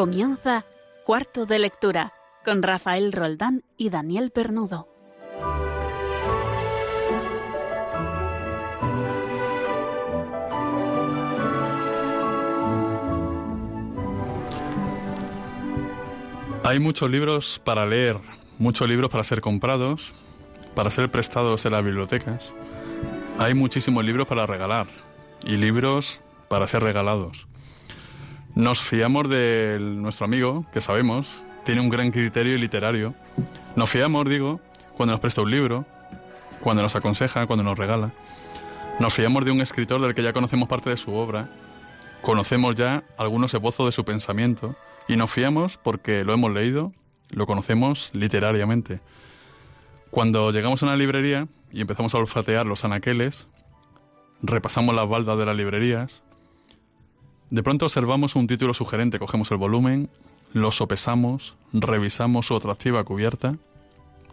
Comienza Cuarto de Lectura con Rafael Roldán y Daniel Pernudo. Hay muchos libros para leer, muchos libros para ser comprados, para ser prestados en las bibliotecas. Hay muchísimos libros para regalar y libros para ser regalados. Nos fiamos de nuestro amigo, que sabemos, tiene un gran criterio literario. Nos fiamos, digo, cuando nos presta un libro, cuando nos aconseja, cuando nos regala. Nos fiamos de un escritor del que ya conocemos parte de su obra, conocemos ya algunos esbozos de su pensamiento y nos fiamos porque lo hemos leído, lo conocemos literariamente. Cuando llegamos a una librería y empezamos a olfatear los anaqueles, repasamos las baldas de las librerías, de pronto observamos un título sugerente, cogemos el volumen, lo sopesamos, revisamos su atractiva cubierta,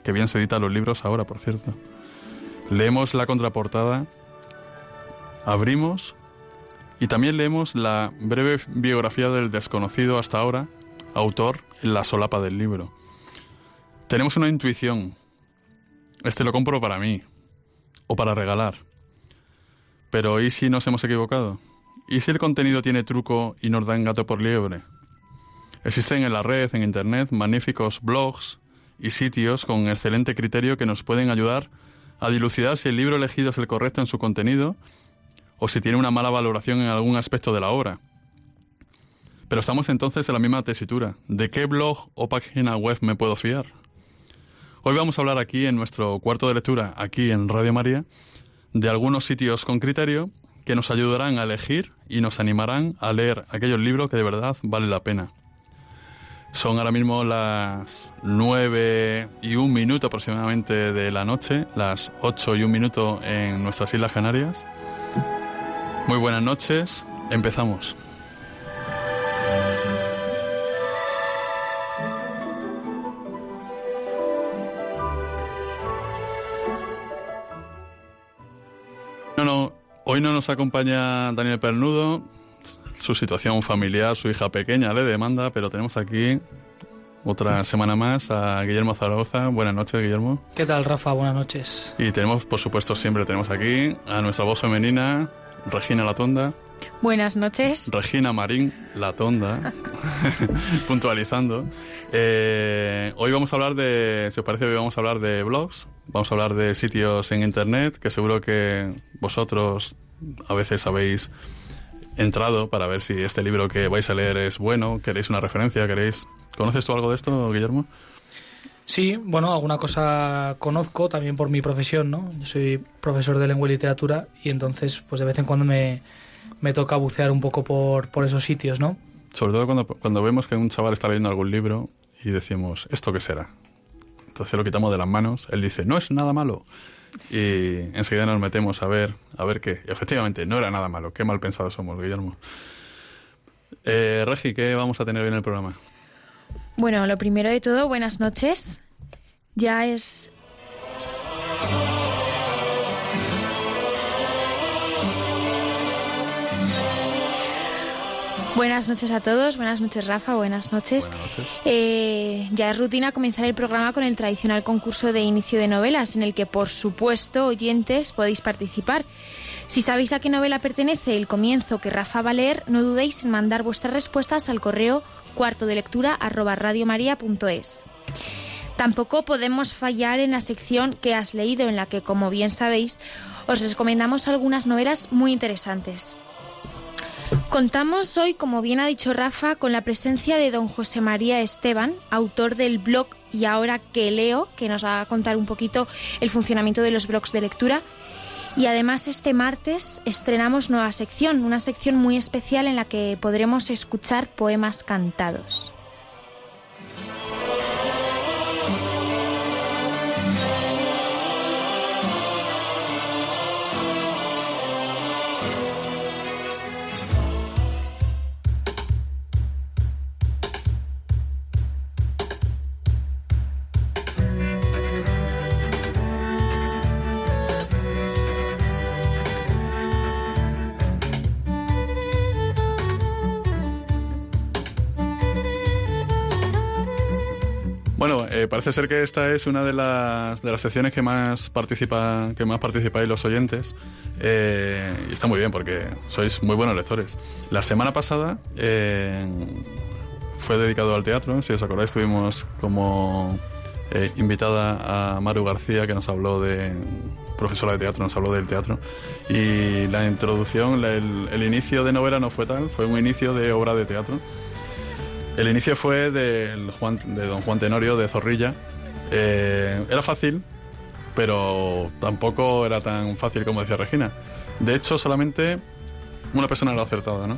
que bien se editan los libros ahora, por cierto. Leemos la contraportada, abrimos y también leemos la breve biografía del desconocido hasta ahora, autor en la solapa del libro. Tenemos una intuición. Este lo compro para mí o para regalar. Pero ¿y si nos hemos equivocado? ¿Y si el contenido tiene truco y nos dan gato por liebre? Existen en la red, en Internet, magníficos blogs y sitios con excelente criterio que nos pueden ayudar a dilucidar si el libro elegido es el correcto en su contenido o si tiene una mala valoración en algún aspecto de la obra. Pero estamos entonces en la misma tesitura. ¿De qué blog o página web me puedo fiar? Hoy vamos a hablar aquí en nuestro cuarto de lectura, aquí en Radio María, de algunos sitios con criterio que nos ayudarán a elegir y nos animarán a leer aquellos libros que de verdad vale la pena. Son ahora mismo las 9 y un minuto aproximadamente de la noche, las 8 y un minuto en nuestras Islas Canarias. Muy buenas noches, empezamos. Hoy no nos acompaña Daniel Pernudo, su situación familiar, su hija pequeña le demanda, pero tenemos aquí otra semana más a Guillermo Zaragoza. Buenas noches, Guillermo. ¿Qué tal, Rafa? Buenas noches. Y tenemos, por supuesto, siempre tenemos aquí a nuestra voz femenina, Regina Latonda. Buenas noches. Regina Marín Latonda, puntualizando. Eh, hoy vamos a hablar de, si os parece, hoy vamos a hablar de blogs, vamos a hablar de sitios en Internet, que seguro que vosotros a veces habéis entrado para ver si este libro que vais a leer es bueno, queréis una referencia, queréis... ¿Conoces tú algo de esto, Guillermo? Sí, bueno, alguna cosa conozco también por mi profesión, ¿no? Yo soy profesor de lengua y literatura y entonces pues de vez en cuando me, me toca bucear un poco por, por esos sitios, ¿no? Sobre todo cuando, cuando vemos que un chaval está leyendo algún libro y decimos, ¿esto qué será? Entonces lo quitamos de las manos, él dice, no es nada malo. Y enseguida nos metemos a ver, a ver qué. efectivamente, no era nada malo. Qué mal pensados somos, Guillermo. Eh, Regi, ¿qué vamos a tener hoy en el programa? Bueno, lo primero de todo, buenas noches. Ya es Buenas noches a todos, buenas noches Rafa, buenas noches. Buenas noches. Eh, ya es rutina comenzar el programa con el tradicional concurso de inicio de novelas, en el que por supuesto oyentes podéis participar. Si sabéis a qué novela pertenece el comienzo que Rafa va a leer, no dudéis en mandar vuestras respuestas al correo cuarto de lectura arroba radiomaria.es. Tampoco podemos fallar en la sección que has leído, en la que, como bien sabéis, os recomendamos algunas novelas muy interesantes. Contamos hoy, como bien ha dicho Rafa, con la presencia de don José María Esteban, autor del blog Y ahora que leo, que nos va a contar un poquito el funcionamiento de los blogs de lectura. Y además este martes estrenamos nueva sección, una sección muy especial en la que podremos escuchar poemas cantados. Eh, parece ser que esta es una de las, de las secciones que más participa, que más participáis los oyentes. Eh, y está muy bien porque sois muy buenos lectores. La semana pasada eh, fue dedicado al teatro. Si os acordáis, tuvimos como invitada a Maru García que nos habló de profesora de teatro, nos habló del teatro. Y la introducción, el, el inicio de novela no fue tal, fue un inicio de obra de teatro. El inicio fue del Juan, de don Juan Tenorio de Zorrilla. Eh, era fácil, pero tampoco era tan fácil como decía Regina. De hecho, solamente una persona lo ha acertado, ¿no?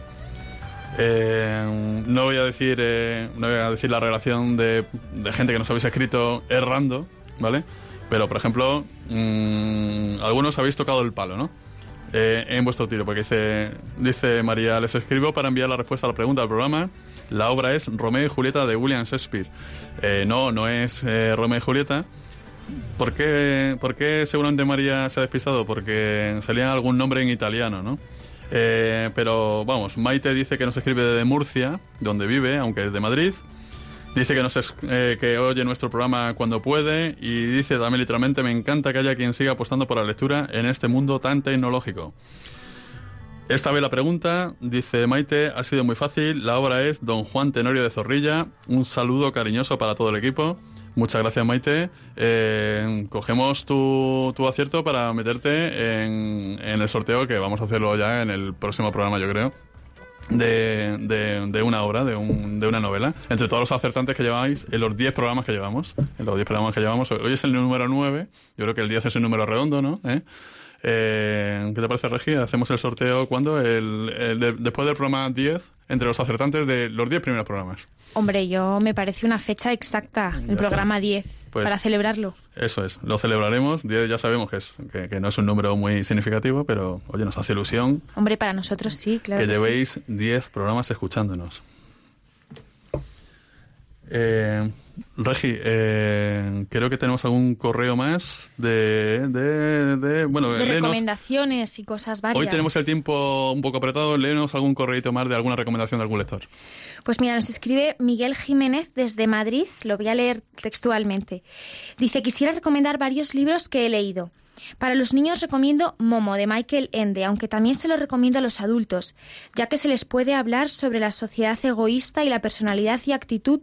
Eh, no voy a decir eh, no voy a decir la relación de, gente que nos habéis escrito errando, ¿vale? Pero, por ejemplo, mm, algunos habéis tocado el palo, ¿no? En vuestro tiro, porque dice, dice María, les escribo para enviar la respuesta a la pregunta del programa la obra es Romeo y Julieta de William Shakespeare. Eh, no, no es eh, Romeo y Julieta. ¿Por qué, ¿Por qué seguramente María se ha despistado? Porque salía algún nombre en italiano, ¿no? Eh, pero vamos, Maite dice que nos escribe de Murcia, donde vive, aunque es de Madrid. Dice que, nos que oye nuestro programa cuando puede y dice también literalmente me encanta que haya quien siga apostando por la lectura en este mundo tan tecnológico. Esta vez la pregunta, dice Maite, ha sido muy fácil. La obra es Don Juan Tenorio de Zorrilla. Un saludo cariñoso para todo el equipo. Muchas gracias, Maite. Eh, cogemos tu, acierto para meterte en, el sorteo que vamos a hacerlo ya en el próximo programa, yo creo. De, una obra, de, de, una novela, entre todos los acertantes que lleváis en los 10 programas que llevamos. En los 10 programas que llevamos. Hoy es el número 9. Yo creo que el 10 es un número redondo, ¿no? ¿Eh? Eh, ¿Qué te parece, Regi? Hacemos el sorteo cuando el, después del programa 10, entre los acertantes de los 10 primeros programas. Hombre, yo me parece una fecha exacta, el programa 10, pues para celebrarlo. Eso es, lo celebraremos. 10 ya sabemos que, es, que, no es un número muy significativo, pero oye, nos hace ilusión. Hombre, para nosotros sí, claro. Que, que llevéis 10 programas escuchándonos. Eh, Regi, eh, creo que tenemos algún correo más de, de, bueno, de recomendaciones y cosas varias. Hoy tenemos el tiempo un poco apretado. Léenos algún correo más de alguna recomendación de algún lector. Pues mira, nos escribe Miguel Jiménez desde Madrid. Lo voy a leer textualmente. Dice, quisiera recomendar varios libros que he leído. Para los niños recomiendo Momo de Michael Ende, aunque también se lo recomiendo a los adultos, ya que se les puede hablar sobre la sociedad egoísta y la personalidad y actitud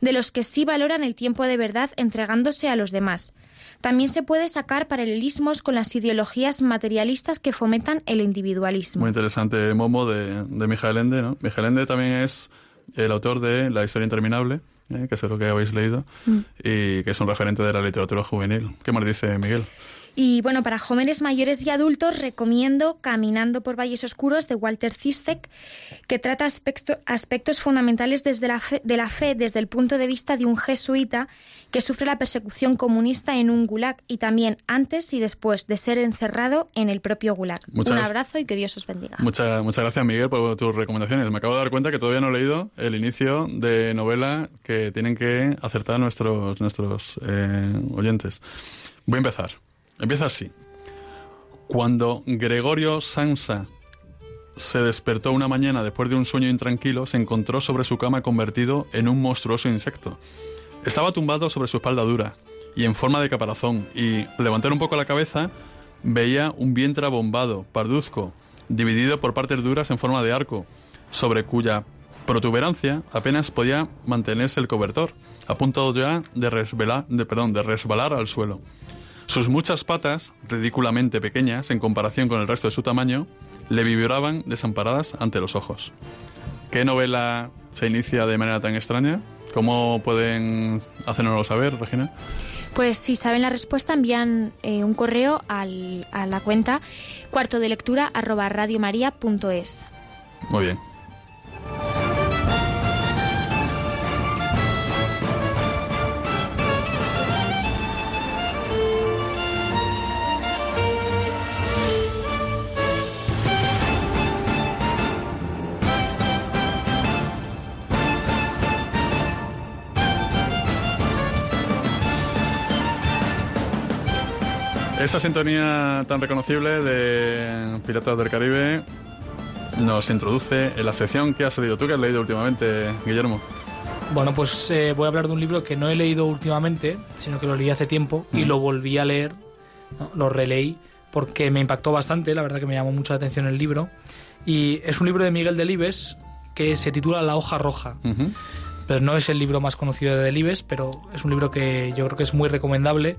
de los que sí valoran el tiempo de verdad entregándose a los demás. También se puede sacar paralelismos con las ideologías materialistas que fomentan el individualismo. Muy interesante Momo de, de Michael Ende, ¿no? Michael Ende también es el autor de La historia interminable, ¿eh? que seguro que habéis leído, mm. y que es un referente de la literatura juvenil. ¿Qué más dice Miguel? Y bueno, para jóvenes mayores y adultos recomiendo Caminando por Valles Oscuros de Walter Zizek, que trata aspectos fundamentales desde la fe, de la fe desde el punto de vista de un jesuita que sufre la persecución comunista en un gulag y también antes y después de ser encerrado en el propio gulag. un abrazo y que Dios os bendiga. Muchas, muchas gracias, Miguel, por tus recomendaciones. Me acabo de dar cuenta que todavía no he leído el inicio de novela que tienen que acertar nuestros, nuestros eh, oyentes. Voy a empezar. Empieza así. Cuando Gregorio Sansa se despertó una mañana después de un sueño intranquilo, se encontró sobre su cama convertido en un monstruoso insecto. Estaba tumbado sobre su espalda dura y en forma de caparazón, y levantar un poco la cabeza veía un vientre abombado, parduzco, dividido por partes duras en forma de arco, sobre cuya protuberancia apenas podía mantenerse el cobertor, a punto ya de, de, perdón, de resbalar al suelo. Sus muchas patas, ridículamente pequeñas en comparación con el resto de su tamaño, le vibraban desamparadas ante los ojos. ¿Qué novela se inicia de manera tan extraña? ¿Cómo pueden hacernoslo saber, Regina? Pues si saben la respuesta, envían eh, un correo al, a la cuenta cuarto de lectura arroba radiomaria.es. Muy bien. Esa sintonía tan reconocible de Piratas del Caribe nos introduce en la sección que has leído tú, que has leído últimamente, Guillermo. Bueno, pues eh, voy a hablar de un libro que no he leído últimamente, sino que lo leí hace tiempo y Mm. lo volví a leer, ¿no? lo releí, porque me impactó bastante, la verdad que me llamó mucho la atención el libro. Y es un libro de Miguel Delibes que se titula La hoja roja. Ujú. Pues no es el libro más conocido de Delibes, pero es un libro que yo creo que es muy recomendable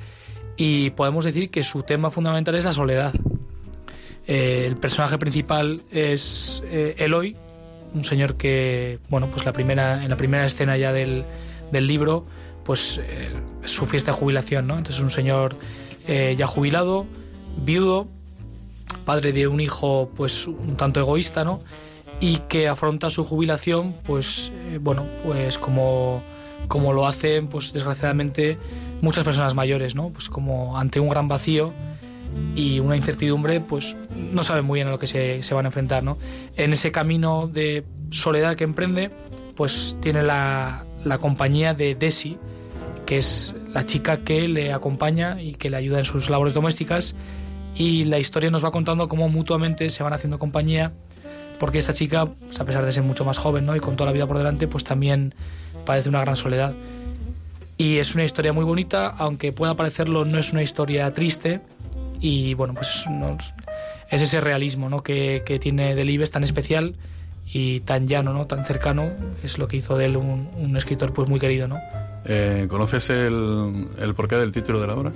y podemos decir que su tema fundamental es la soledad. Eh, el personaje principal es eh, Eloy, un señor que, bueno, pues la primera, en la primera escena ya del, del libro, pues eh, su fiesta de jubilación, ¿no? Entonces es un señor ya jubilado, viudo, padre de un hijo pues un tanto egoísta, ¿no? Y que afronta su jubilación, pues bueno, pues como, como lo hacen, pues desgraciadamente muchas personas mayores, ¿no? Pues como ante un gran vacío y una incertidumbre, pues no saben muy bien a lo que se, se van a enfrentar, ¿no? En ese camino de soledad que emprende, pues tiene la, la compañía de Desi, que es la chica que le acompaña y que le ayuda en sus labores domésticas y la historia nos va contando cómo mutuamente se van haciendo compañía porque esta chica, pues, a pesar de ser mucho más joven ¿no? y con toda la vida por delante, pues también padece una gran soledad. Y es una historia muy bonita, aunque pueda parecerlo, no es una historia triste. Y bueno, pues es, unos- es ese realismo ¿no? que, que tiene Delibes tan especial y tan llano, ¿no? tan cercano, es lo que hizo de él un, un escritor pues muy querido. ¿no? Eh, ¿Conoces el, el porqué del título de la obra?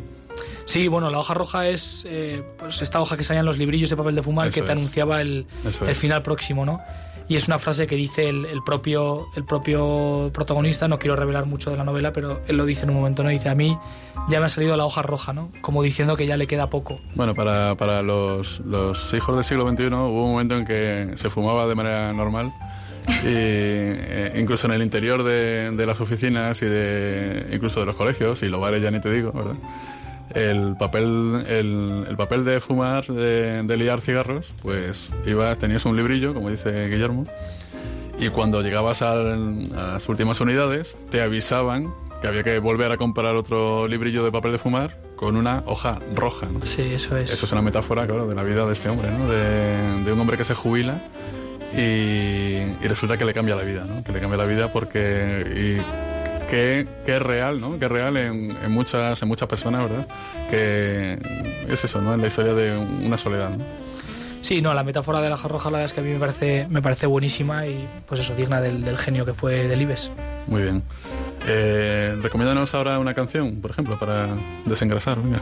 Sí, bueno, la hoja roja es eh, pues esta hoja que salía en los librillos de papel de fumar Eso que te es. anunciaba el, el final próximo, ¿no? Y es una frase que dice el, propio, el propio protagonista, no quiero revelar mucho de la novela, pero él lo dice en un momento, ¿no? Dice, a mí ya me ha salido la hoja roja, ¿no? Como diciendo que ya le queda poco. Bueno, para, para los, los hijos del siglo XXI hubo un momento en que se fumaba de manera normal. Y eh, incluso en el interior de, de las oficinas y de incluso de los colegios y los bares ya ni te digo, ¿verdad? El papel, el, el papel de fumar, de, de liar cigarros, pues ibas, tenías un librillo, como dice Guillermo, y cuando llegabas al- a las últimas unidades te avisaban que había que volver a comprar otro librillo de papel de fumar con una hoja roja. ¿no? Sí, eso es. Eso es una metáfora, claro, de la vida de este hombre, ¿no? De, de un hombre que se jubila y, y resulta que le cambia la vida, ¿no? Que le cambia la vida porque... Y, que, que es real, ¿no? Que es real en, en muchas, en muchas personas, ¿verdad? Que es eso, ¿no? Es la historia de una soledad, ¿no? Sí, no, la metáfora de la hoja roja la verdad es que a mí me parece, me parece buenísima y pues eso, digna del, del genio que fue Delibes. Muy bien. Eh, recomiéndanos ahora una canción, por ejemplo, para desengrasar, venga.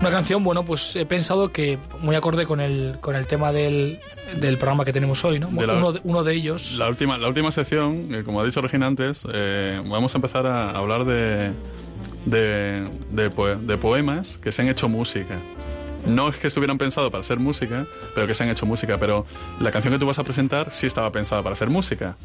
Una canción, bueno, pues he pensado que muy acorde con el, con el tema del, del programa que tenemos hoy, ¿no? De la- uno, de, uno de ellos. La última, la última sección, eh, como ha dicho Regina antes, eh, vamos a empezar a hablar de, de, de de poemas que se han hecho música. No es que estuvieran pensados para ser música, pero que se han hecho música. Pero la canción que tú vas a presentar sí estaba pensada para ser música.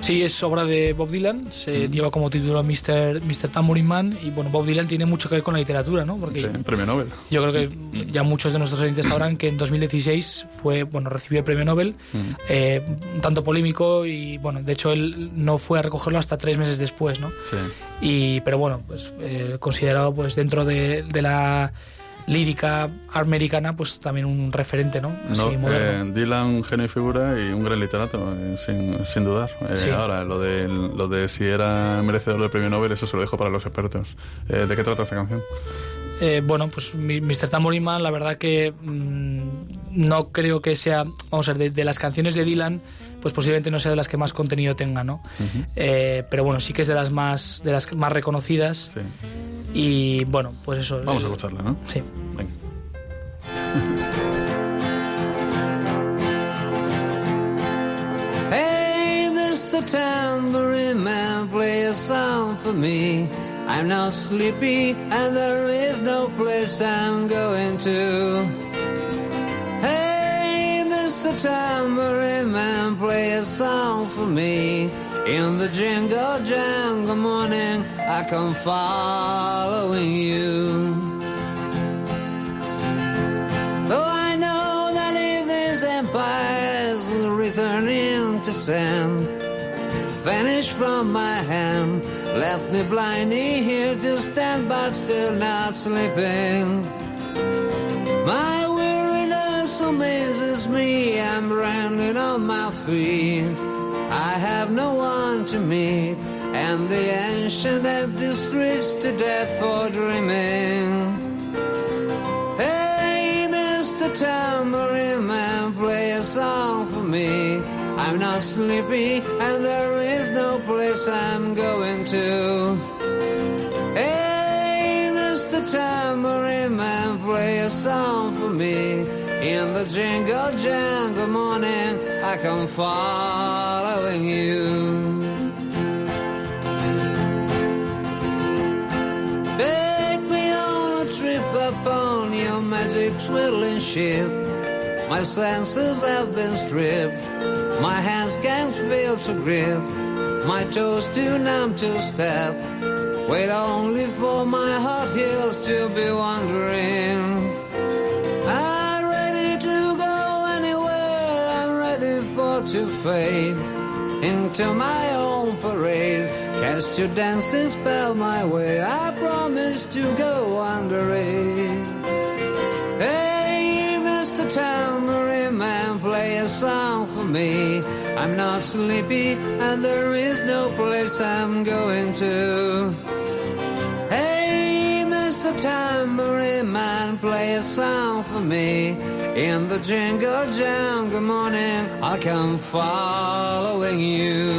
Sí, es obra de Bob Dylan, se lleva como título Mr. Mr. Tambourine Man y bueno, Bob Dylan tiene mucho que ver con la literatura, ¿no? Porque Sí, premio Nobel. yo creo que ya muchos de nuestros oyentes sabrán que en 2016 fue, bueno, recibió el premio Nobel, Mm. eh, un tanto polémico y bueno, de hecho él no fue a recogerlo hasta tres meses después, ¿no? Sí. Y, pero bueno, pues eh, considerado pues dentro de, de la lírica americana, pues también un referente, ¿no? Así, No, moderno. eh, Dylan, genio y figura y un gran literato, eh, sin, sin dudar. Eh, Sí. Ahora, lo de, lo de si era merecedor del premio Nobel, eso se lo dejo para los expertos. Eh, ¿De qué trata esta canción? Eh, bueno, pues Mr. Tambourine Man, la verdad que mm, no creo que sea, vamos a ver, de, de las canciones de Dylan, pues posiblemente no sea de las que más contenido tenga, ¿no? Ujú. Eh, pero bueno, sí que es de las más, de las más reconocidas Sí. Y bueno, pues eso. Vamos a eh, escucharla, ¿no? Sí. Venga. Hey, Mr. Tambourine Man, play a song for me. I'm not sleepy and there is no place I'm going to. Hey, Mr. Tambourine Man, play a song for me. In the jingle jangle morning, I come following you. Though I know that this empire is returning to sand, vanish from my hand, left me blindly here to stand, but still not sleeping. My weariness amazes me, I'm branded on my feet. I have no one to meet, and the ancient empty streets to death for dreaming. Hey, Mr. Tambourine Man, play a song for me. I'm not sleepy, and there is no place I'm going to. Hey, Mr. Tambourine Man, play a song for me. In the jingle jangle morning, I come following you. Take me on a trip upon your magic swirling ship. My senses have been stripped. My hands can't feel to grip. My toes too numb to step. Wait only for my hot heels to be wandering. To fade into my own parade. Cast your dancing spell my way. I promise to go under it. Hey, Mr. Tambourine Man, play a song for me. I'm not sleepy, and there is no place I'm going to. Hey, Mr. Tambourine Man, play a song for me. In the jingle jam, good morning, I'll come following you.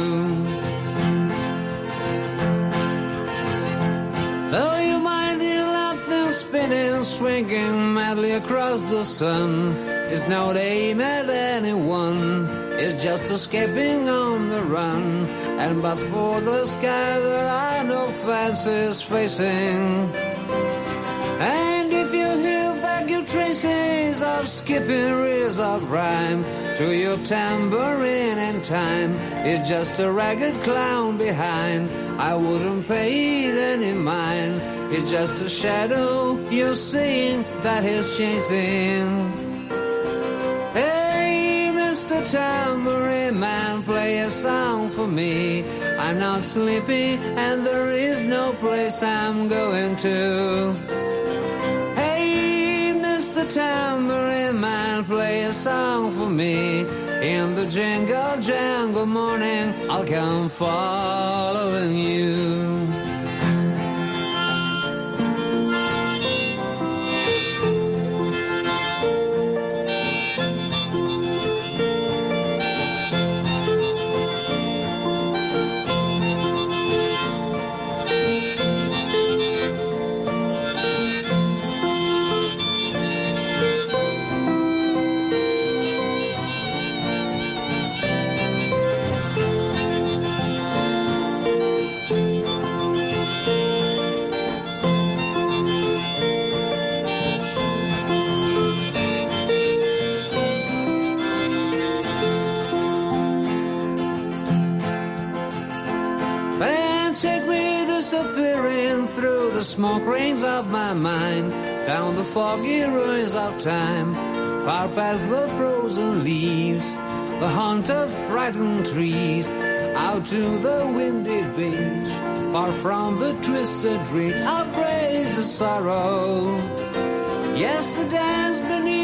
Though you might be laughing, spinning, swinging madly across the sun, it's not aim at anyone. It's just escaping on the run. And but for the sky, there are no fences facing. Of skipping of rhyme to your tambourine in time, it's just a ragged clown behind. I wouldn't pay it any mind. It's just a shadow you're seeing that he's chasing. Hey, Mr. Tambourine Man, play a song for me. I'm not sleepy, and there is no place I'm going to. Mr. Tambourine Man, play a song for me. In the jingle jangle morning, I'll come following you. Disappearing through the smoke rings of my mind, down the foggy ruins of time, far past the frozen leaves, the haunted, frightened trees, out to the windy beach, far from the twisted reach of crazy sorrow. Yes, the dance beneath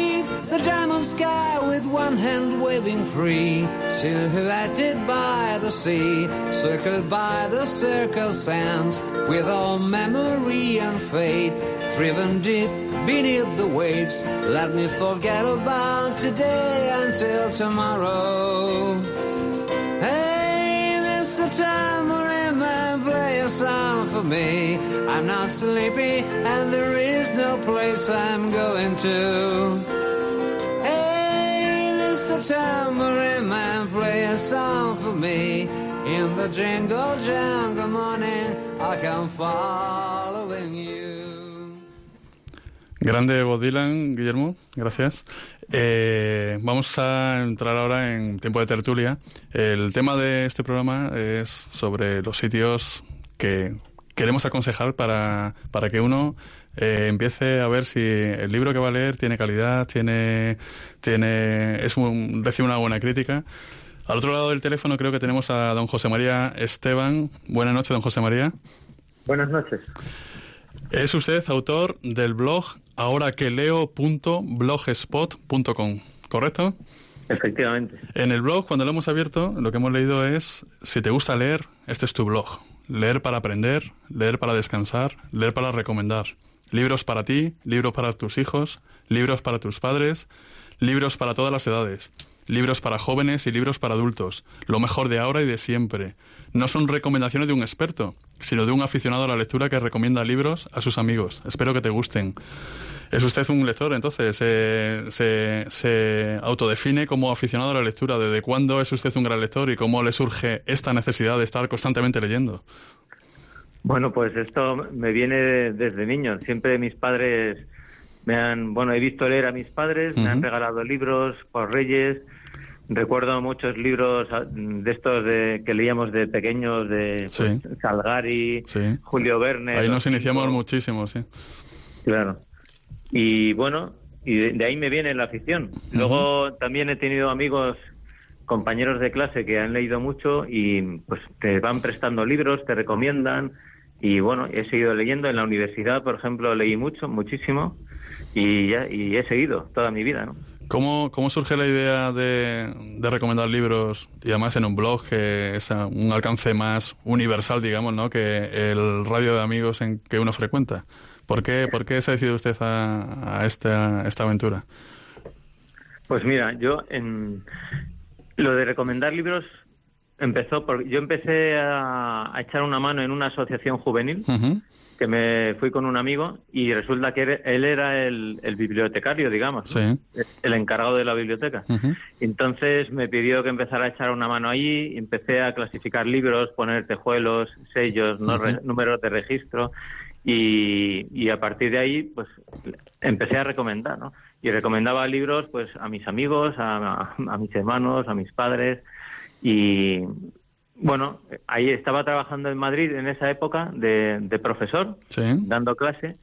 sky with one hand waving free, silhouetted by the sea, circled by the circle sands, with all memory and fate driven deep beneath the waves. Let me forget about today until tomorrow. Hey, Mr. Man, play a song for me. I'm not sleepy, and there is no place I'm going to. Hey, Mr. Tambourine Man, play a song for me. In the jingle jangle morning, I come following you. Grande Bob Dylan, Guillermo, gracias. Eh, vamos a entrar ahora en tiempo de tertulia. El tema de este programa es sobre los sitios que queremos aconsejar para, para que uno eh, empiece a ver si el libro que va a leer tiene calidad, tiene, tiene es un, recibe una buena crítica. Al otro lado del teléfono creo que tenemos a don José María Esteban. Buenas noches, don José María. Buenas noches. Es usted autor del blog ahoraqueleo.blogspot.com, ¿correcto? Efectivamente. En el blog, cuando lo hemos abierto, lo que hemos leído es, si te gusta leer, este es tu blog. leer para aprender, leer para descansar, leer para recomendar. Libros para ti, libros para tus hijos, libros para tus padres, libros para todas las edades, libros para jóvenes y libros para adultos, lo mejor de ahora y de siempre. No son recomendaciones de un experto, sino de un aficionado a la lectura que recomienda libros a sus amigos. Espero que te gusten. ¿Es usted un lector? Entonces, eh, se, se autodefine como aficionado a la lectura. ¿Desde cuándo es usted un gran lector y cómo le surge esta necesidad de estar constantemente leyendo? Bueno, pues esto me viene desde niño. Siempre mis padres me han, bueno, he visto leer a mis padres, me han regalado libros por Reyes. Recuerdo muchos libros ah, de estos de, que leíamos de pequeños, de pues, Salgari, Julio Verne. Ahí nos iniciamos muchísimo, sí. Claro. Y bueno, y de, ahí me viene la afición. Luego también he tenido amigos, compañeros de clase que han leído mucho y pues te van prestando libros, te recomiendan. Y bueno, he seguido leyendo. En la universidad, por ejemplo, leí mucho, muchísimo. Y, ya, y he seguido toda mi vida, ¿no? ¿Cómo, ¿Cómo, surge la idea de, de, recomendar libros y además en un blog que es un alcance más universal, digamos, ¿no? que el radio de amigos en que uno frecuenta? ¿Por qué, por qué se ha decidido usted a, esta, esta aventura? Pues mira, yo en lo de recomendar libros empezó porque yo empecé a, echar una mano en una asociación juvenil que me fui con un amigo y resulta que él era el, bibliotecario, digamos, el encargado de la biblioteca. Entonces me pidió que empezara a echar una mano allí, empecé a clasificar libros, poner tejuelos, sellos, números de registro y, a partir de ahí, pues empecé a recomendar, ¿no? Y recomendaba libros, pues, a mis amigos, a, mis hermanos, a mis padres. Y bueno, ahí estaba trabajando en Madrid en esa época de, profesor, dando clase.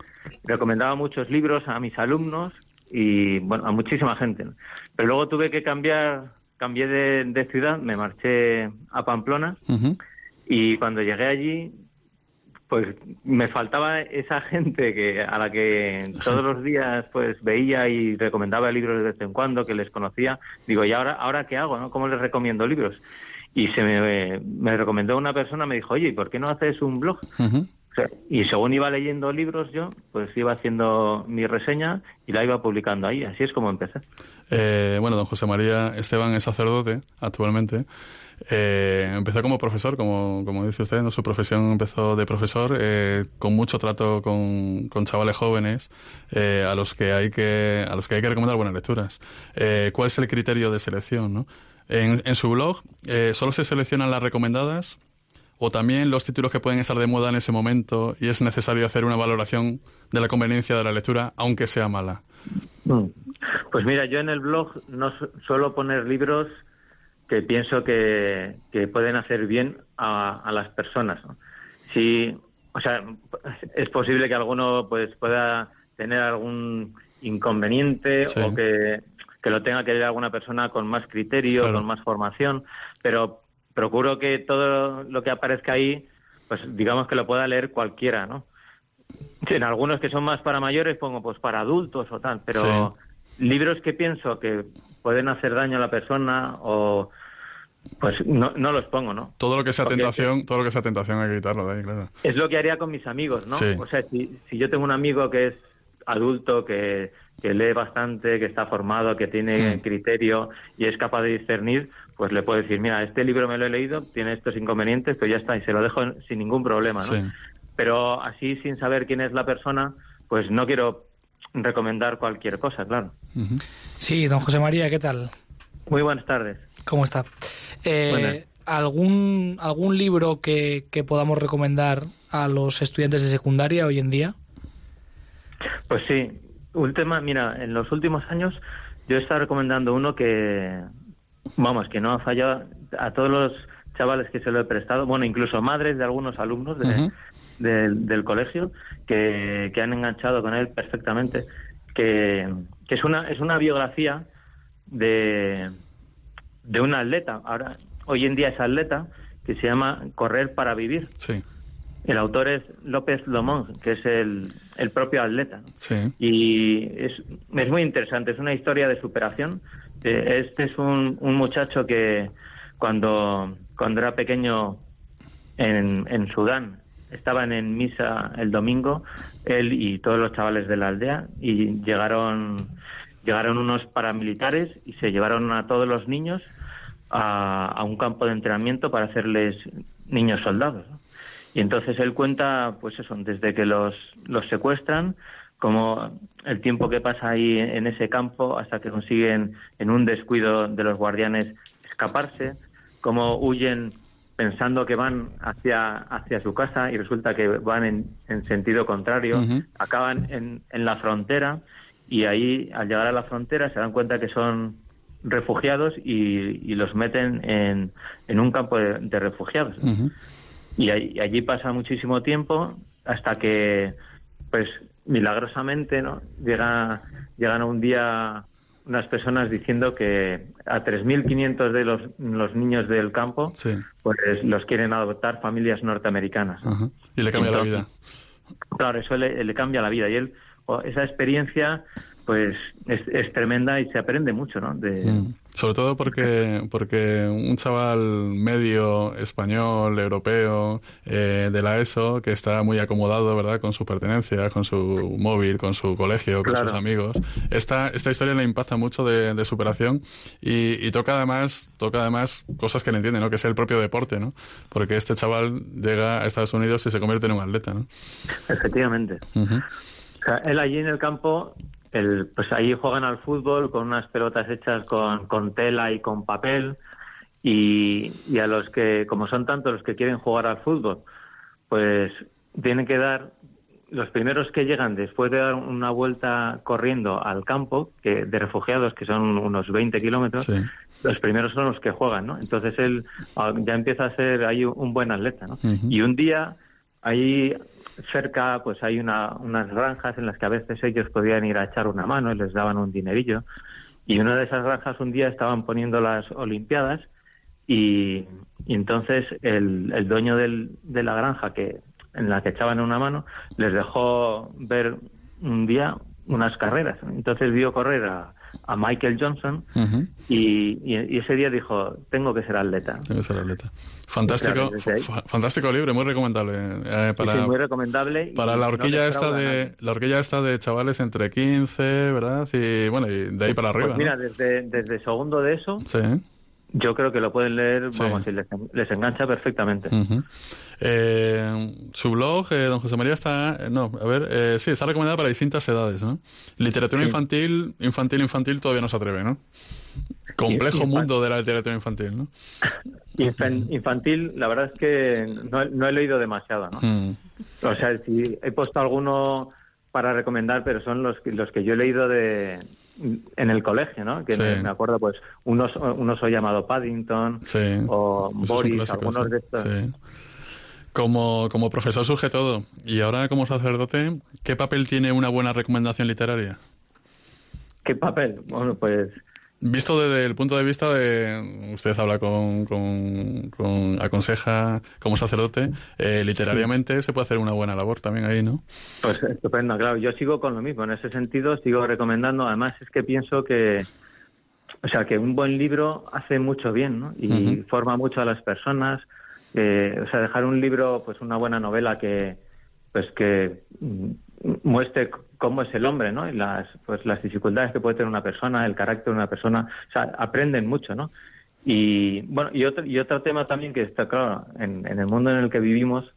Recomendaba muchos libros a mis alumnos y, bueno, a muchísima gente. Pero luego tuve que cambiar, cambié de, ciudad, me marché a Pamplona. Y cuando llegué allí, pues me faltaba esa gente que a la que todos los días pues veía y recomendaba libros de vez en cuando que les conocía. Digo y ahora ahora qué hago no cómo les recomiendo libros y se me, me recomendó una persona me dijo oye ¿por qué no haces un blog y según iba leyendo libros yo pues iba haciendo mi reseña y la iba publicando ahí. Así es como empecé. Eh, bueno don José María Esteban es sacerdote actualmente eh, empezó como profesor, como, como dice usted, ¿no? su profesión empezó de profesor, eh, con mucho trato con, con chavales jóvenes eh, a, los que hay que, a los que hay que recomendar buenas lecturas. Eh, ¿Cuál es el criterio de selección? ¿no? En, en su blog, ¿solo se seleccionan las recomendadas? o también los títulos que pueden estar de moda en ese momento y es necesario hacer una valoración de la conveniencia de la lectura, aunque sea mala. Mm. Pues mira, yo en el blog no suelo poner libros que pienso que, pueden hacer bien a, las personas. Si, o sea, es posible que alguno pues pueda tener algún inconveniente o que, lo tenga que leer alguna persona con más criterio, con más formación, pero procuro que todo lo que aparezca ahí, pues digamos que lo pueda leer cualquiera, ¿no? En algunos que son más para mayores pongo pues para adultos o tal, pero libros que pienso que pueden hacer daño a la persona o pues no, no los pongo, ¿no? Todo lo que sea tentación, todo lo que sea tentación hay que quitarlo de ahí, claro. Es lo que haría con mis amigos, ¿no? O sea, si, si yo tengo un amigo que es adulto, que, que lee bastante, que está formado, que tiene hmm. criterio y es capaz de discernir, pues le puedo decir, mira, este libro me lo he leído, tiene estos inconvenientes, pues ya está, y se lo dejo sin ningún problema, ¿no? Pero así, sin saber quién es la persona, pues no quiero recomendar cualquier cosa, claro. Sí, don José María, ¿qué tal? Muy buenas tardes. ¿Cómo está? Eh, ¿algún, ¿Algún libro que, podamos recomendar a los estudiantes de secundaria hoy en día? Pues sí. Última, mira, en los últimos años yo he estado recomendando uno que, vamos, que no ha fallado a todos los chavales que se lo he prestado, bueno, incluso madres de algunos alumnos del colegio que, que, han enganchado con él perfectamente, que, que es, una, es una biografía de, de un atleta. Ahora, hoy en día es atleta que se llama Correr para Vivir. Sí. El autor es López Lomón, que es el, el propio atleta. Sí. Y es, es muy interesante, es una historia de superación. Eh, este es un, un muchacho que cuando, cuando era pequeño en, en Sudán. Estaban en misa el domingo, él y todos los chavales de la aldea, y llegaron, llegaron unos paramilitares y se llevaron a todos los niños a, un campo de entrenamiento para hacerles niños soldados. Y entonces él cuenta, pues eso, desde que los, los secuestran, como el tiempo que pasa ahí en ese campo hasta que consiguen, en un descuido de los guardianes, escaparse, cómo huyen pensando que van hacia, hacia su casa y resulta que van en, en sentido contrario, acaban en, en la frontera y ahí, al llegar a la frontera, se dan cuenta que son refugiados y, y los meten en, en un campo de, de refugiados. Y ahí- allí pasa muchísimo tiempo hasta que, pues, milagrosamente, ¿no? Llega, llegan un día unas personas diciendo que a 3.500 de los, los niños del campo, Sí. pues los quieren adoptar familias norteamericanas. Ajá. Y le cambia la vida. Claro, eso le, le cambia la vida y él, esa experiencia, pues es, es tremenda y se aprende mucho, ¿no? De, Mm. Sobre todo porque, porque un chaval medio español, europeo, eh, de la ESO, que está muy acomodado, ¿verdad?, con sus pertenencias, con su móvil, con su colegio, con Claro. sus amigos. Esta, esta historia le impacta mucho de, de superación y, y toca además, toca además cosas que le entiende, ¿no?, que es el propio deporte, ¿no? Porque este chaval llega a Estados Unidos y se convierte en un atleta, ¿no? Efectivamente. O sea, él allí en el campo, el, pues allí juegan al fútbol con unas pelotas hechas con, con tela y con papel y, y a los que, como son tantos los que quieren jugar al fútbol, pues tienen que dar, los primeros que llegan después de dar una vuelta corriendo al campo, que de refugiados, que son unos 20 kilómetros, Sí. los primeros son los que juegan, ¿no? Entonces él ah, ya empieza a ser ahí un buen atleta, ¿no? Y un día ahí cerca pues hay una, unas granjas en las que a veces ellos podían ir a echar una mano y les daban un dinerillo. Y una de esas granjas un día estaban poniendo las Olimpiadas y, entonces el, el dueño del- de la granja que en la que echaban una mano les dejó ver un día unas carreras. Entonces vio correr a, a Michael Johnson y, y- y ese día dijo, tengo que ser atleta. Tiene que ser atleta. Fantástico, Claro, fantástico libro, muy recomendable. eh, para, Sí, sí, muy recomendable. Para la no horquilla esta de la horquilla esta de chavales entre 15, ¿verdad? Y bueno, y de ahí para arriba, Pues mira, ¿no? desde, desde segundo de eso, Sí. Yo creo que lo pueden leer, Sí. vamos, y les, les engancha perfectamente. Eh, su blog, eh, don José María, está, eh, no, a ver, eh, sí, está recomendado para distintas edades, ¿no? Literatura Sí. infantil, infantil, infantil todavía no se atreve, ¿no? Complejo infan- mundo de la literatura infantil, ¿no? Infan- Infantil, la verdad es que no, no he leído demasiado, ¿no? Mm, O sea, si he puesto alguno para recomendar, pero son los, los que yo he leído de en el colegio, ¿no? Que Sí. me, me acuerdo, pues, unos, unos he llamado Paddington sí. o Eso es un Boris, clásico, algunos sí, de estos. sí. Como, como profesor surge todo. Y ahora, como sacerdote, ¿qué papel tiene una buena recomendación literaria? ¿Qué papel? Bueno, pues Visto desde el punto de vista de. Usted habla con. con, con- aconseja como sacerdote. eh, literariamente se puede hacer una buena labor también ahí, ¿no? Pues estupendo, claro. Yo sigo con lo mismo. En ese sentido, sigo recomendando. Además, es que pienso que, o sea, que un buen libro hace mucho bien, ¿no? Y forma mucho a las personas. Eh, o sea, dejar un libro, pues una buena novela que, pues que mm, muestre cómo es el hombre, ¿no? Y las, pues las dificultades que puede tener una persona, el carácter de una persona. O sea, aprenden mucho, ¿no? Y bueno, y otro, y otro tema también que está claro en, en el mundo en el que vivimos,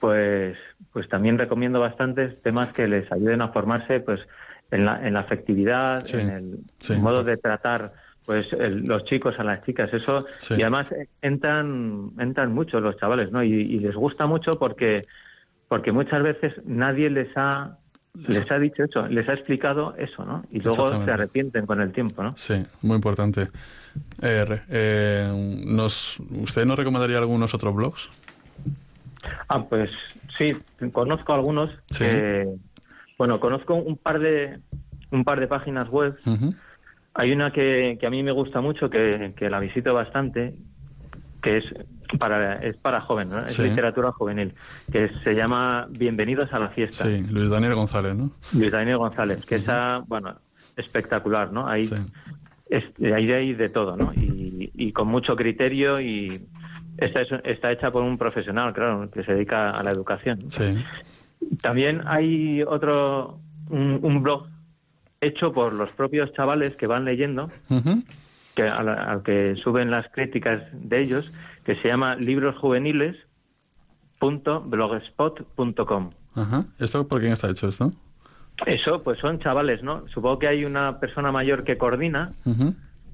pues, pues también recomiendo bastantes temas que les ayuden a formarse, pues, en la, en la afectividad, Sí, en el sí. modo de tratar, pues, el- los chicos a las chicas, eso, Sí. y además entran, entran mucho los chavales, ¿no? Y, y les gusta mucho porque, porque muchas veces nadie les ha les ha dicho eso, les ha explicado eso, ¿no? Y luego se arrepienten con el tiempo, ¿no? Sí, muy importante. Eh, eh, nos, ¿Usted nos recomendaría algunos otros blogs? Ah, pues sí, conozco algunos. Sí. que- bueno, conozco un par de un par de páginas web. Hay una que, que a mí me gusta mucho, que, que la visito bastante, que es para es para joven, ¿no? Es Sí. literatura juvenil, que se llama Bienvenidos a la fiesta. Sí, Luis Daniel González, ¿no? Luis Daniel González, que esa, bueno, espectacular, ¿no? Ahí Sí. es, ahí hay de todo, ¿no? Y, y con mucho criterio y, Está, está hecha por un profesional, claro, que se dedica a la educación. Sí. También hay otro, un, blog hecho por los propios chavales que van leyendo, que al, que suben las críticas de ellos, que se llama librosjuveniles.blogspot.com. Ajá. ¿Esto por quién está hecho esto? Eso, pues son chavales, ¿no? Supongo que hay una persona mayor que coordina,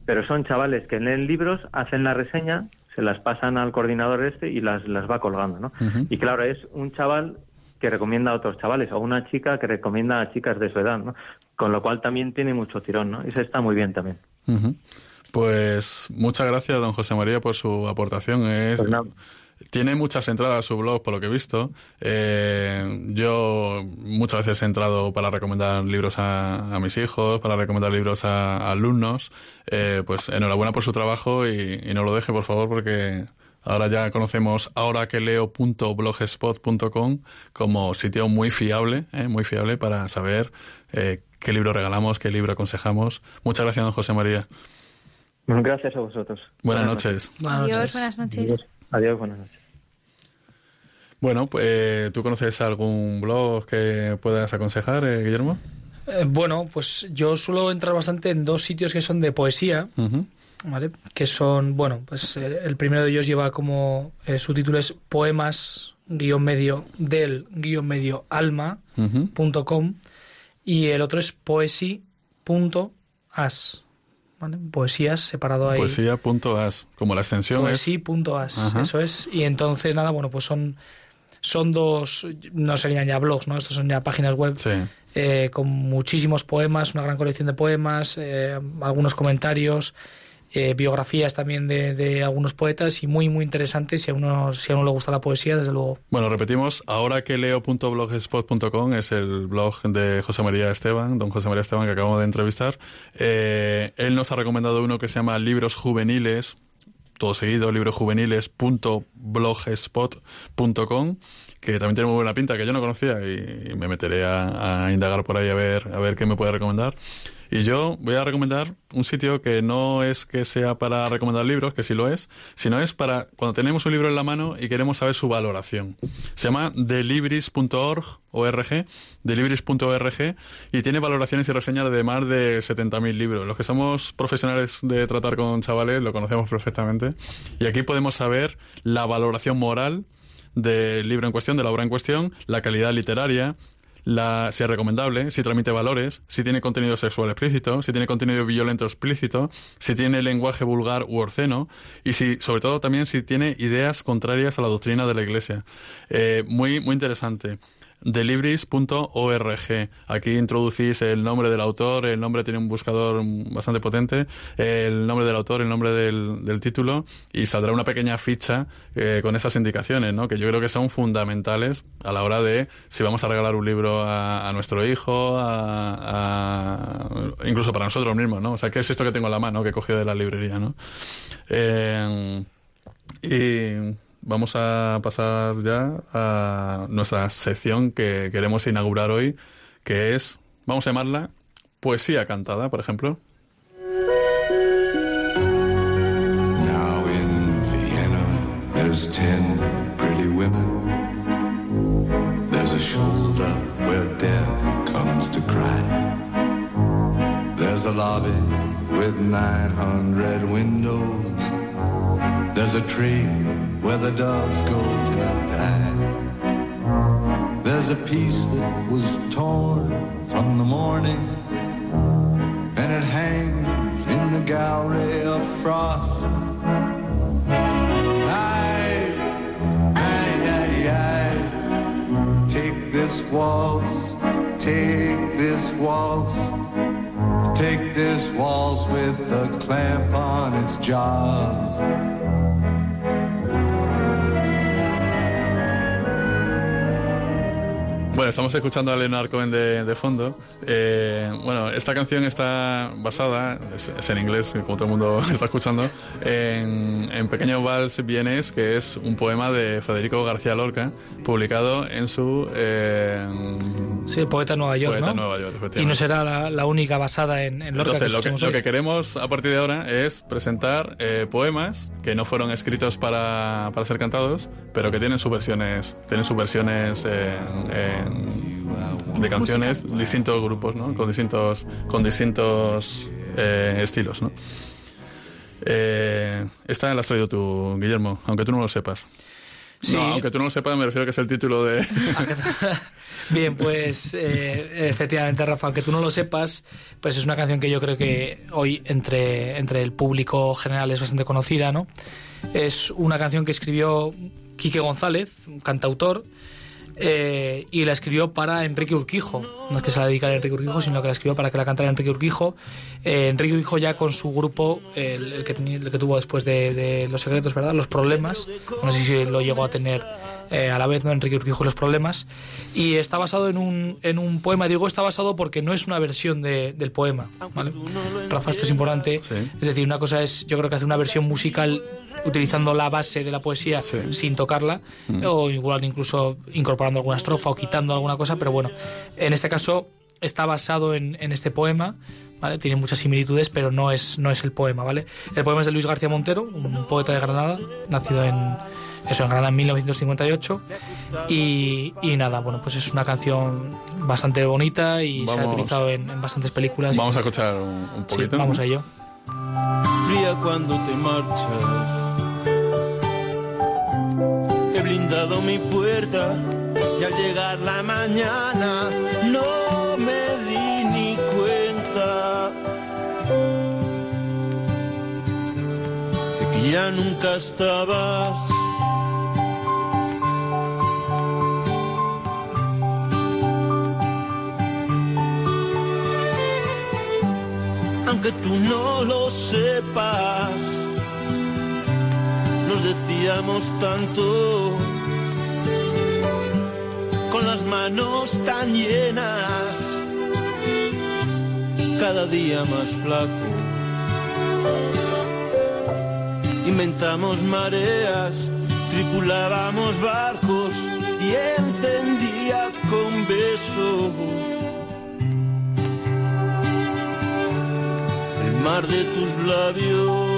pero son chavales que leen libros, hacen la reseña, se las pasan al coordinador este y las, las va colgando, ¿no? Y claro, es un chaval que recomienda a otros chavales o una chica que recomienda a chicas de su edad, ¿no? Con lo cual también tiene mucho tirón, ¿no? Eso está muy bien también. Pues muchas gracias, don José María, por su aportación. Es, pues tiene muchas entradas a su blog, por lo que he visto. Eh, yo muchas veces he entrado para recomendar libros a, mis hijos, para recomendar libros a, alumnos. Eh, pues enhorabuena por su trabajo y, no lo deje, por favor, porque ahora ya conocemos ahoraqueleo.blogspot.com como sitio muy fiable, eh, muy fiable para saber qué libro regalamos, qué libro aconsejamos. Muchas gracias, don José María. Bueno, gracias a vosotros. Buenas, noches. Adiós, buenas noches. Adiós, buenas noches. Bueno, pues, eh, ¿tú conoces algún blog que puedas aconsejar, eh, Guillermo? Eh, bueno, pues yo suelo entrar bastante en dos sitios que son de poesía, ¿vale? Que son, bueno, pues el primero de ellos lleva como su título es poemas guion medio del guion medio alma.com y el otro es poesy.as. Poesías separado ahí. Poesía.as, como la extensión Poesí.as, eso es. Y entonces, nada, bueno, pues son, son dos, no serían ya blogs, ¿no? Estos son ya páginas web eh, con muchísimos poemas, una gran colección de poemas, eh, algunos comentarios eh, biografías también de, algunos poetas y muy, muy interesantes si a, uno, si a uno le gusta la poesía, desde luego. Bueno, repetimos, ahora que leo.blogspot.com es el blog de José María Esteban, don José María Esteban, que acabamos de entrevistar. Eh, él nos ha recomendado uno que se llama Libros Juveniles, todo seguido, librosjuveniles.blogspot.com que también tiene muy buena pinta, que yo no conocía y, me meteré a, a, indagar por ahí a ver, a ver qué me puede recomendar. Y yo voy a recomendar un sitio que no es que sea para recomendar libros, que sí lo es, sino es para cuando tenemos un libro en la mano y queremos saber su valoración. Se llama delibris.org, ORG, delibris.org, y tiene valoraciones y reseñas de más de 70.000 libros. Los que somos profesionales de tratar con chavales lo conocemos perfectamente. Y aquí podemos saber la valoración moral del libro en cuestión, de la obra en cuestión, la calidad literaria, la, si es recomendable, si transmite valores, si tiene contenido sexual explícito, si tiene contenido violento explícito, si tiene lenguaje vulgar u orceno y si, sobre todo también si tiene ideas contrarias a la doctrina de la Iglesia. Eh, muy, muy interesante delibris.org. Aquí introducís el nombre del autor, el nombre tiene un buscador bastante potente, el nombre del autor, el nombre del, título y saldrá una pequeña ficha eh, con esas indicaciones, ¿no? que yo creo que son fundamentales a la hora de si vamos a regalar un libro a, nuestro hijo, a, incluso para nosotros mismos, ¿no? O sea, ¿qué es esto que tengo en la mano que he cogido de la librería, ¿no? Eh, y vamos a pasar ya a nuestra sección que queremos inaugurar hoy, que es, vamos a llamarla poesía cantada, por ejemplo. Now in Vienna, there's ten pretty women. There's a shoulder where death comes to cry. There's a lobby with 900 windows. There's a tree where the dogs go to die. There's a piece that was torn from the morning, and it hangs in the gallery of frost. I, I, I, I, take this waltz, take this waltz. Take this waltz with a clamp on its jaws. Bueno, estamos escuchando a Leonard Cohen de, de fondo. Eh, bueno, esta canción está basada, es, en inglés, como todo el mundo está escuchando, en, en Pequeño Vals Vienes, que es un poema de Federico García Lorca, publicado en su... Eh, sí, el poeta Nueva York, poeta ¿no? Nueva York, y no será la, la, única basada en, en Lorca. Entonces, que lo, que, lo que, queremos a partir de ahora es presentar eh, poemas que no fueron escritos para, para, ser cantados, pero que tienen sus versiones, tienen sus versiones en, en de canciones, distintos grupos, ¿no? Con distintos, con distintos eh, estilos, ¿no? Eh, esta la has traído tú, Guillermo, aunque tú no lo sepas. Sí. No, aunque tú no lo sepas, me refiero a que es el título de... Bien, pues eh, efectivamente, Rafa, aunque tú no lo sepas, pues es una canción que yo creo que hoy entre, entre el público general es bastante conocida, ¿no? Es una canción que escribió Quique González, un cantautor, eh, y la escribió para Enrique Urquijo. No es que se la dedicara a Enrique Urquijo, sino que la escribió para que la cantara Enrique Urquijo. Eh, Enrique Urquijo ya con su grupo, el, el, que, el que, tuvo después de, de, Los Secretos, ¿verdad? Los Problemas. No sé si lo llegó a tener eh, a la vez, ¿no? Enrique Urquijo y Los Problemas. Y está basado en un, en un poema. Digo está basado porque no es una versión de, del poema, ¿vale? Rafa, esto es importante. Sí. Es decir, una cosa es, yo creo que hace una versión musical utilizando la base de la poesía Sí. sin tocarla Mm. o igual incluso incorporando alguna estrofa o quitando alguna cosa, pero bueno, en este caso está basado en, en este poema, ¿vale? Tiene muchas similitudes, pero no es, no es el poema, ¿vale? El poema es de Luis García Montero, un poeta de Granada, nacido en, eso, en Granada en 1958. Y, y nada, bueno, pues es una canción bastante bonita y se ha Vamos. utilizado en, en bastantes películas. Vamos a escuchar un, un Sí, poquito. vamos a ello. fría cuando te marchas. Blindado mi puerta y al llegar la mañana no me di ni cuenta de que ya nunca estabas. Aunque tú no lo sepas, decíamos tanto, con las manos tan llenas, cada día más flacos. Inventamos mareas, tripulábamos barcos y encendía con besos el mar de tus labios.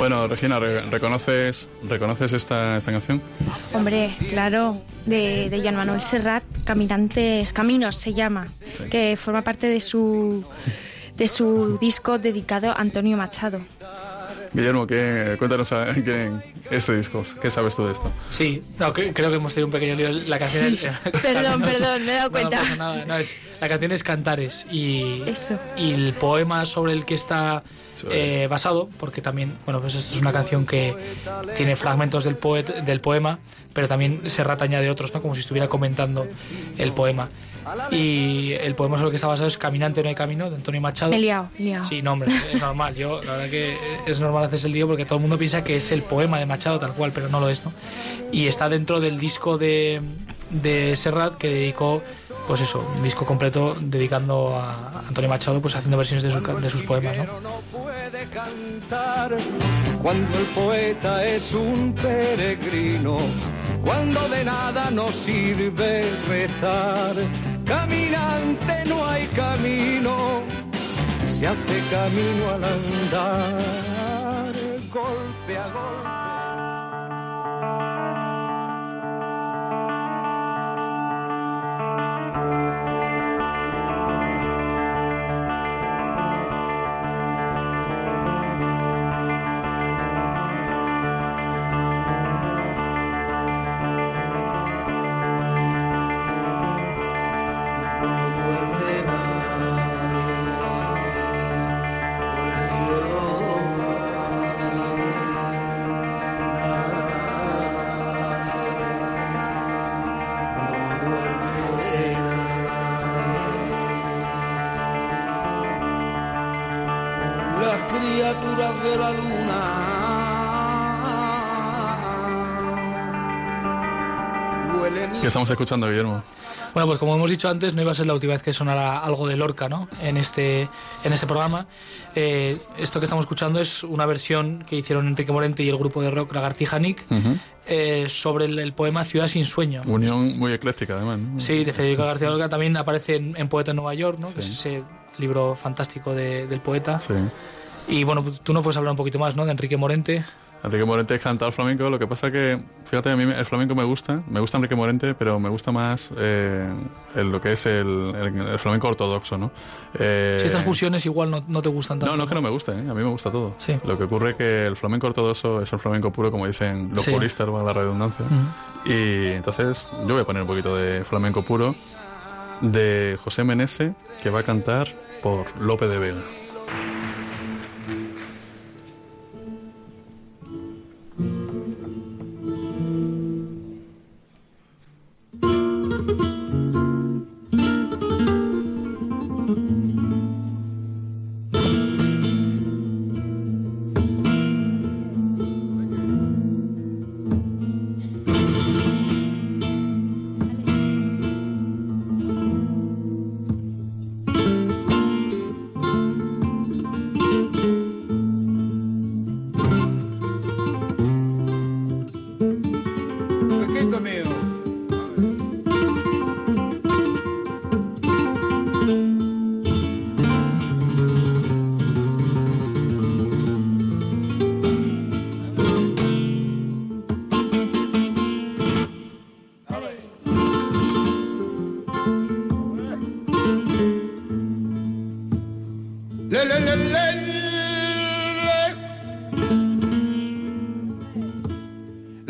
Bueno, Regina, re- ¿reconoces, ¿reconoces esta, esta canción? Hombre, claro, de, de Joan Manuel Serrat, Caminantes Caminos se llama, Sí. que forma parte de su, de su disco dedicado a Antonio Machado. Guillermo, ¿qué, cuéntanos a- qué, este disco, ¿qué sabes tú de esto? Sí, no, cre- creo que hemos tenido un pequeño lío. La canción es, Perdón, No, perdón, me he dado no, cuenta. No, pasa nada, no, es, la canción es Cantares y, Eso. y el poema sobre el que está eh, basado, porque también, bueno, pues esto es una canción que tiene fragmentos del, poet, del poema, pero también Serrat añade otros, ¿no? Como si estuviera comentando el poema. Y el poema sobre el que está basado es Caminante no hay camino, de Antonio Machado. Me liado, liado. Sí, no, hombre, es normal. Yo, la verdad que es normal hacerse el lío porque todo el mundo piensa que es el poema de Machado tal cual, pero no lo es, ¿no? Y está dentro del disco de, de Serrat que dedicó, pues eso, un disco completo dedicando a Antonio Machado, pues haciendo versiones de sus, de sus poemas, ¿no? Cantar cuando el poeta es un peregrino, cuando de nada nos sirve rezar. Caminante no hay camino, se hace camino al andar, golpe a golpe. Estamos escuchando, Guillermo? Bueno, pues como hemos dicho antes, no iba a ser la última vez que sonara algo de Lorca, ¿no? En este, en este programa. Eh, esto que estamos escuchando es una versión que hicieron Enrique Morente y el grupo de rock Lagartija Nick Ujú. eh, sobre el, el poema Ciudad sin sueño. Unión muy ecléctica, además. ¿no? Sí, de Federico García Lorca también aparece en, en Poeta en Nueva York, ¿no? Que es ese libro fantástico de- del poeta. Sí. Y bueno, pues tú no puedes hablar un poquito más, ¿no? De Enrique Morente. Enrique Morente es cantado flamenco, lo que pasa que, fíjate, a mí el flamenco me gusta, me gusta Enrique Morente, pero me gusta más eh, el- lo que es el, el- el flamenco ortodoxo, ¿no? Eh, Si estas fusiones igual no, no te gustan tanto. No, no es que no me guste, ¿eh? a mí me gusta todo. Sí. Lo que ocurre es que el flamenco ortodoxo es el flamenco puro, como dicen los Sí. puristas, para la redundancia. Y entonces yo voy a poner un poquito de flamenco puro de José Menese, que va a cantar por Lope de Vega.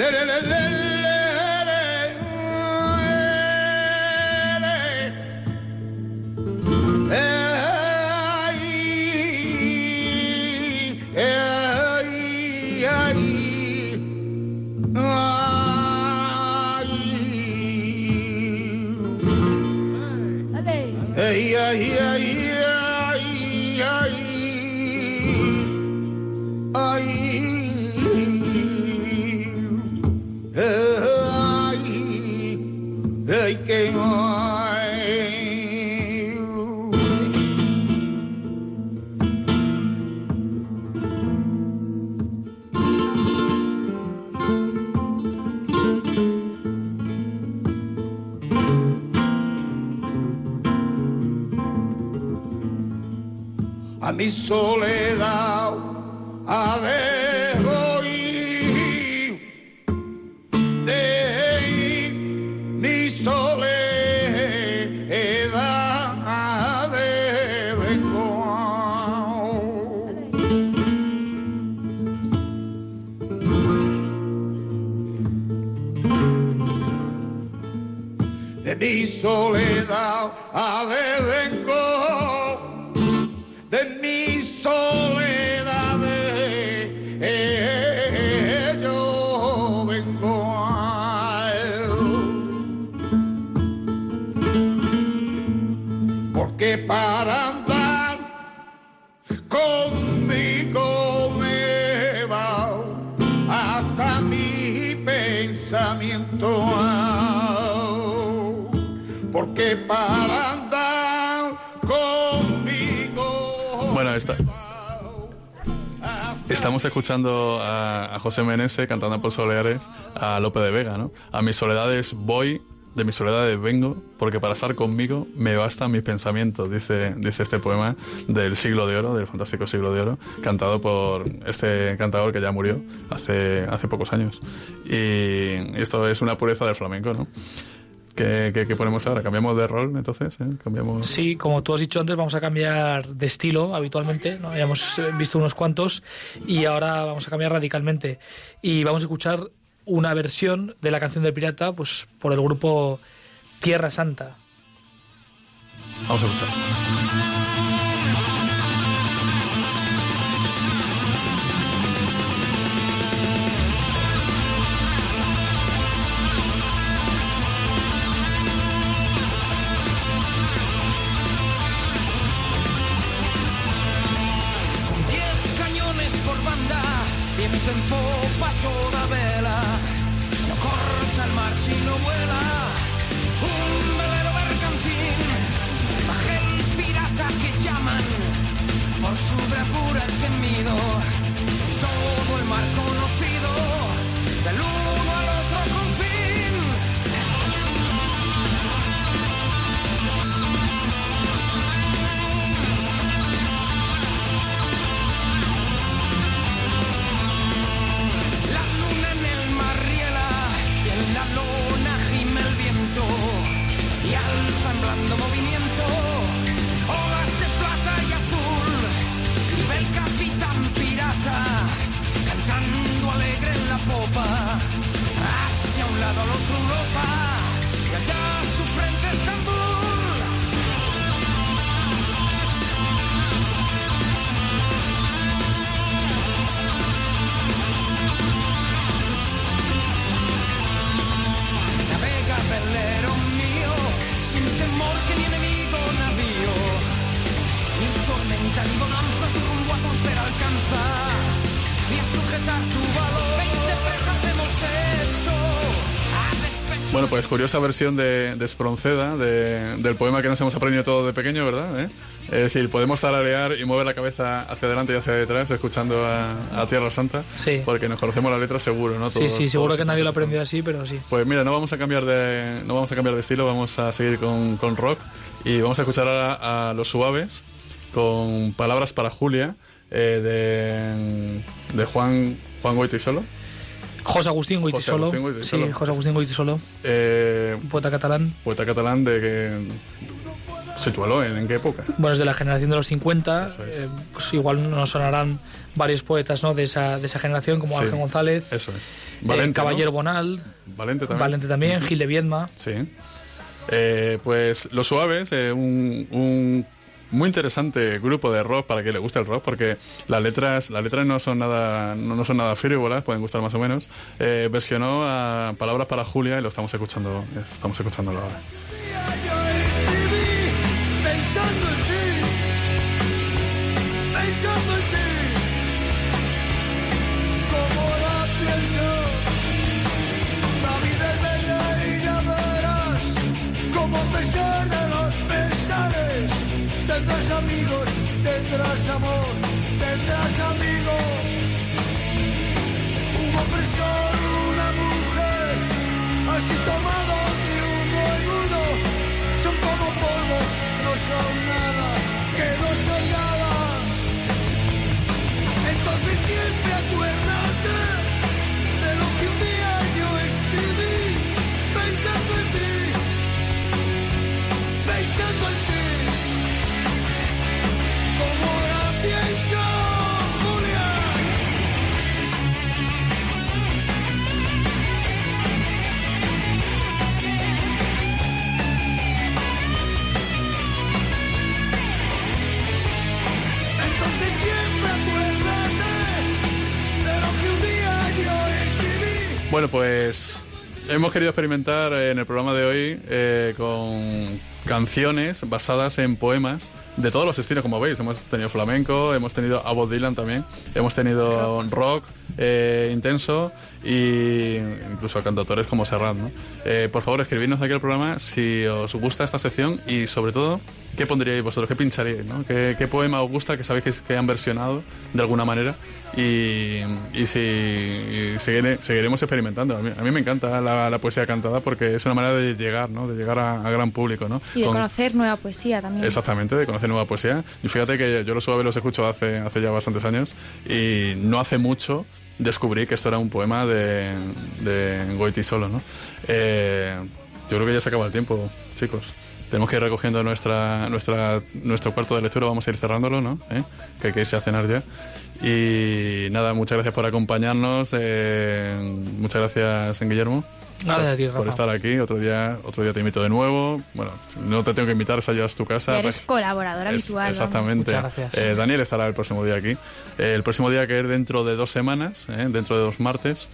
Le, le, le, le, conmigo me va hasta mi pensamiento. Porque para andar conmigo. Bueno, está. Estamos escuchando a, a José Menese cantando por Soleares a Lope de Vega, ¿no? A mis soledades voy, de mis soledades vengo, porque para estar conmigo me bastan mis pensamientos, dice, dice este poema del siglo de oro, del fantástico siglo de oro, cantado por este cantador que ya murió hace, hace pocos años. Y esto es una pureza del flamenco, ¿no? ¿Qué, qué- qué ponemos ahora? ¿Cambiamos de rol entonces? eh? ¿Cambiamos? Sí, como tú has dicho antes, vamos a cambiar de estilo habitualmente. ¿no? Habíamos eh, visto unos cuantos y ahora vamos a cambiar radicalmente. Y vamos a escuchar una versión de la canción del pirata pues, por el grupo Tierra Santa. Vamos a escuchar. Con diez pues curiosa versión de, de Espronceda, de- del poema que nos hemos aprendido todo de pequeño, ¿verdad? ¿Eh? Es decir, podemos tararear y mover la cabeza hacia adelante y hacia detrás escuchando a, a Tierra Santa, Sí. porque nos conocemos la letra seguro, ¿no? Sí, Todos- sí, seguro todos que nadie lo aprendido así, pero sí. Pues mira, no vamos a cambiar de, no vamos a cambiar de estilo, vamos a seguir con, con rock y vamos a escuchar ahora a Los Suaves con Palabras para Julia eh, de, de Juan, Juan Goitisolo. José Agustín Goitisolo. José Agustín Goitisolo. Sí, José Agustín Goitisolo, Eh, un poeta catalán. poeta catalán de que situalo en, en qué época. Bueno, es de la generación de los 50. Eso es. eh, pues igual nos sonarán varios poetas ¿no? de, esa, de esa generación, como Sí, Ángel González, Eso es. eh, Caballero ¿no? Bonal, Valente también. Valente también, Gil de Viedma. Sí. Eh, pues Los Suaves, eh, un, un muy interesante grupo de rock para que le guste el rock, porque las letras, las letras no son nada, no, no son nada frívolas, pueden gustar más o menos. Eh, versionó a Palabras para Julia y lo estamos escuchando, estamos escuchándolo ahora. Tendrás amor, tendrás amigos. Un hombre solo, una mujer, así tomados de uno en uno, son como polvo, no son nada, que no son nada. Entonces siempre acuérdate Bueno, pues hemos querido experimentar en el programa de hoy eh, con canciones basadas en poemas de todos los estilos, como veis. Hemos tenido flamenco, hemos tenido a Dylan también, hemos tenido rock, eh, intenso y incluso cantautores como Serrat. ¿no? Eh, por favor, escribidnos aquí al programa si os gusta esta sección y sobre todo ¿qué pondríais vosotros? ¿Qué pincharíais? ¿no? ¿Qué, ¿Qué, poema os gusta que sabéis que, que han versionado de alguna manera? Y, y si y seguiré, seguiremos experimentando. A mí, a mí me encanta la, la, poesía cantada porque es una manera de llegar, ¿no? de llegar a, a gran público. ¿no? Y de Con, conocer nueva poesía también. Exactamente, de conocer nueva poesía. Y fíjate que yo los suaves los escucho hace, hace ya bastantes años y no hace mucho descubrí que esto era un poema de, de Goiti solo. ¿no? Eh, yo creo que ya se acaba el tiempo, chicos tenemos que ir recogiendo nuestra, nuestra, nuestro cuarto de lectura, vamos a ir cerrándolo, ¿no? ¿Eh? Que hay que irse a cenar ya. Y nada, muchas gracias por acompañarnos, eh, muchas gracias, Guillermo. Nada, por, por estar aquí. Otro día, otro día te invito de nuevo. Bueno, no te tengo que invitar, esa ya es tu casa. Eres colaborador es, habitual. Exactamente. Eh, Daniel estará el próximo día aquí. Eh, el próximo día que es dentro de dos semanas, eh, dentro de dos martes.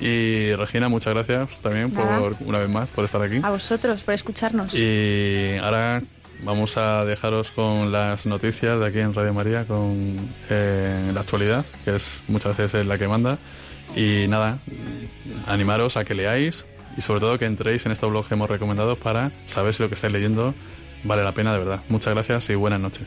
Y Regina, muchas gracias también Nada. por una vez más por estar aquí. A vosotros, por escucharnos. Y ahora vamos a dejaros con las noticias de aquí en Radio María, con eh, la actualidad, que es muchas veces la que manda. Y nada, animaros a que leáis y sobre todo que entréis en estos blogs que hemos recomendado para saber si lo que estáis leyendo vale la pena de verdad. Muchas gracias y buenas noches.